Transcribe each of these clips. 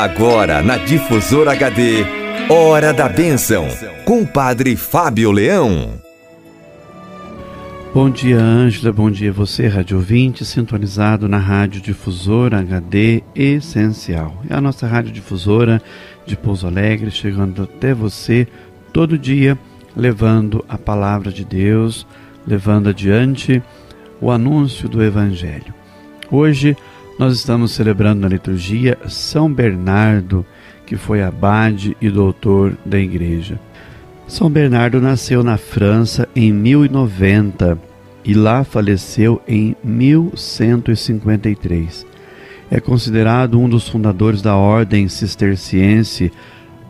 Agora na Difusora HD, Hora da Bênção, com o Padre Fábio Leão. Bom dia, Ângela. Bom dia, você, rádio ouvinte, sintonizado na Rádio Difusora HD Essencial. É a nossa rádio difusora de Pouso Alegre, chegando até você todo dia, levando a palavra de Deus, levando adiante o anúncio do Evangelho. Hoje, nós estamos celebrando na liturgia São Bernardo, que foi abade e doutor da igreja. São Bernardo nasceu na França em 1090 e lá faleceu em 1153. É considerado um dos fundadores da ordem cisterciense.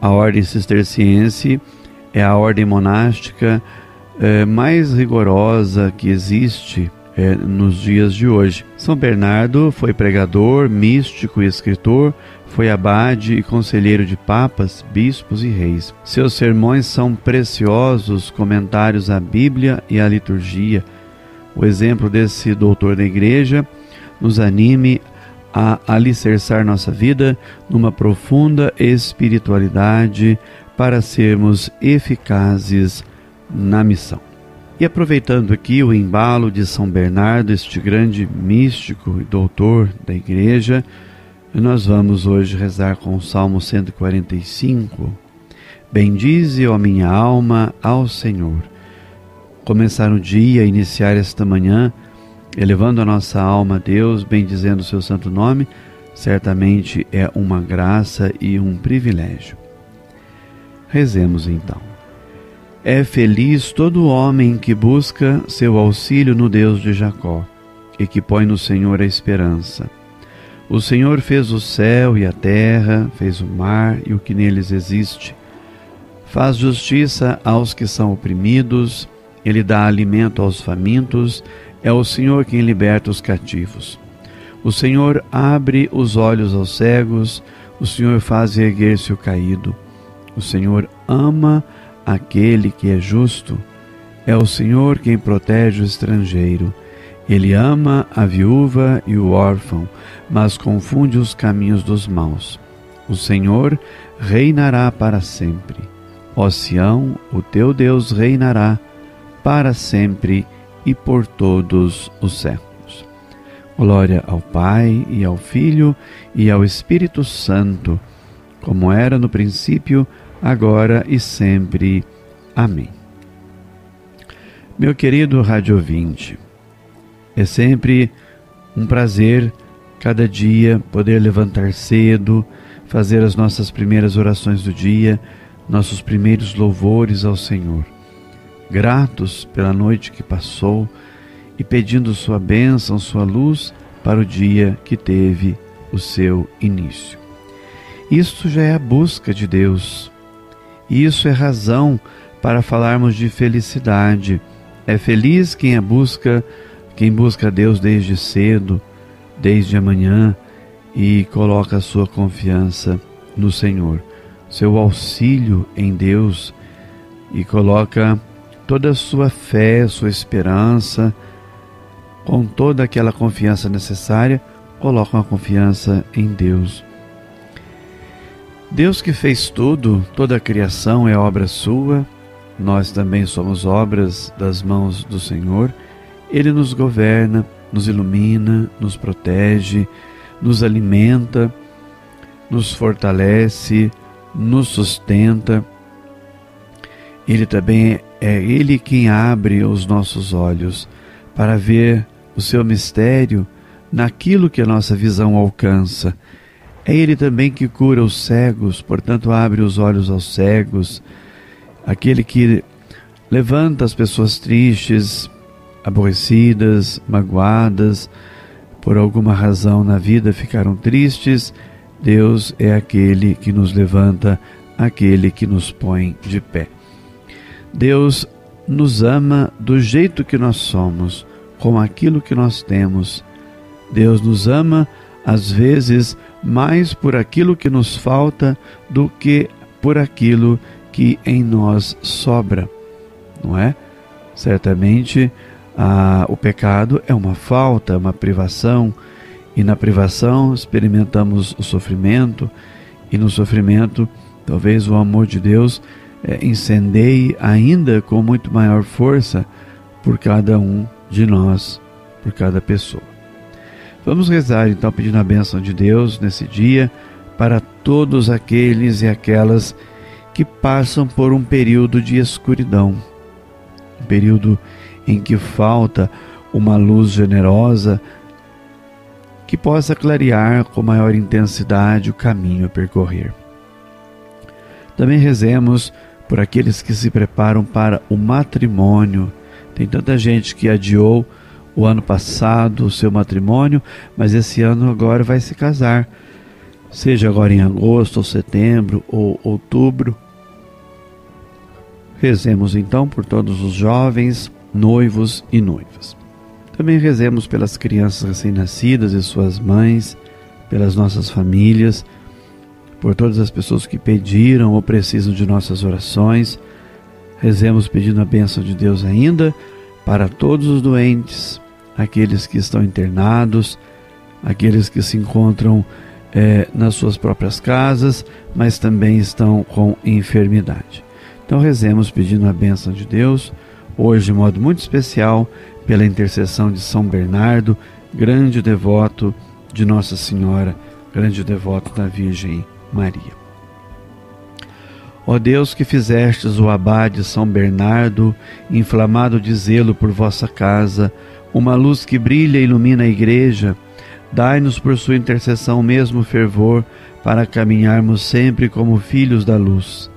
A ordem cisterciense é a ordem monástica é, mais rigorosa que existe é, nos dias de hoje. São Bernardo foi pregador, místico e escritor, foi abade e conselheiro de papas, bispos e reis. Seus sermões são preciosos comentários à Bíblia e à liturgia. O exemplo desse doutor da igreja nos anime a alicerçar nossa vida numa profunda espiritualidade para sermos eficazes na missão. E aproveitando aqui o embalo de São Bernardo, este grande místico e doutor da igreja, nós vamos hoje rezar com o Salmo 145. Bendize, ó minha alma, ao Senhor. Começar o dia, iniciar esta manhã, elevando a nossa alma a Deus, bendizendo o seu santo nome, certamente é uma graça e um privilégio. Rezemos então. É feliz todo homem que busca seu auxílio no Deus de Jacó e que põe no Senhor a esperança. O Senhor fez o céu e a terra, fez o mar e o que neles existe. Faz justiça aos que são oprimidos, ele dá alimento aos famintos, é o Senhor quem liberta os cativos. O Senhor abre os olhos aos cegos, o Senhor faz erguer-se o caído. O Senhor ama aquele que é justo. É o Senhor quem protege o estrangeiro. Ele ama a viúva e o órfão, mas confunde os caminhos dos maus. O Senhor reinará para sempre. Ó Sião, o teu Deus reinará para sempre e por todos os séculos. Glória ao Pai e ao Filho e ao Espírito Santo, como era no princípio, agora e sempre. Amém. Meu querido rádio ouvinte, é sempre um prazer cada dia poder levantar cedo, fazer as nossas primeiras orações do dia, nossos primeiros louvores ao Senhor. Gratos pela noite que passou e pedindo sua bênção, sua luz para o dia que teve o seu início. Isto já é a busca de Deus, isso é razão para falarmos de felicidade. É feliz quem a busca, quem busca Deus desde cedo, desde amanhã e coloca a sua confiança no Senhor, seu auxílio em Deus e coloca toda a sua fé, sua esperança, com toda aquela confiança necessária, coloca uma confiança em Deus. Deus que fez tudo, toda a criação é obra sua, nós também somos obras das mãos do Senhor. Ele nos governa, nos ilumina, nos protege, nos alimenta, nos fortalece, nos sustenta. Ele também é Ele quem abre os nossos olhos para ver o seu mistério naquilo que a nossa visão alcança é Ele também que cura os cegos, portanto, abre os olhos aos cegos, aquele que levanta as pessoas tristes, aborrecidas, magoadas, por alguma razão na vida ficaram tristes. Deus é aquele que nos levanta, aquele que nos põe de pé. Deus nos ama do jeito que nós somos, com aquilo que nós temos. Deus nos ama, às vezes, mais por aquilo que nos falta do que por aquilo que em nós sobra, não é? Certamente o pecado é uma falta, uma privação, e na privação experimentamos o sofrimento, e no sofrimento, talvez o amor de Deus é, incendeie ainda com muito maior força por cada um de nós, por cada pessoa. Vamos rezar então pedindo a bênção de Deus nesse dia para todos aqueles e aquelas que passam por um período de escuridão, um período em que falta uma luz generosa que possa clarear com maior intensidade o caminho a percorrer. Também rezemos por aqueles que se preparam para o matrimônio. Tem tanta gente que adiou o ano passado o seu matrimônio, mas esse ano agora vai se casar. Seja agora em agosto, ou setembro, ou outubro. Rezemos então por todos os jovens, noivos e noivas. Também rezemos pelas crianças recém-nascidas e suas mães, pelas nossas famílias, por todas as pessoas que pediram ou precisam de nossas orações. Rezemos pedindo a bênção de Deus ainda para todos os doentes, aqueles que estão internados, aqueles que se encontram é, nas suas próprias casas, mas também estão com enfermidade. Então rezemos pedindo a bênção de Deus, hoje de modo muito especial, pela intercessão de São Bernardo, grande devoto de Nossa Senhora, grande devoto da Virgem Maria. Ó Deus que fizestes o abade São Bernardo, inflamado de zelo por vossa casa, uma luz que brilha e ilumina a igreja, dai-nos por sua intercessão o mesmo fervor para caminharmos sempre como filhos da luz.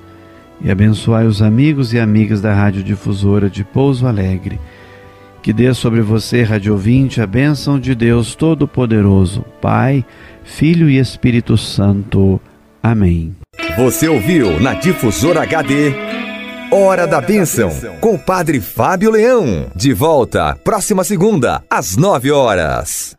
E abençoai os amigos e amigas da Rádio Difusora de Pouso Alegre. Que dê sobre você, rádio ouvinte, a bênção de Deus Todo-Poderoso, Pai, Filho e Espírito Santo. Amém. Você ouviu na Difusora HD Hora da Bênção com o Padre Fábio Leão. De volta próxima segunda às nove horas.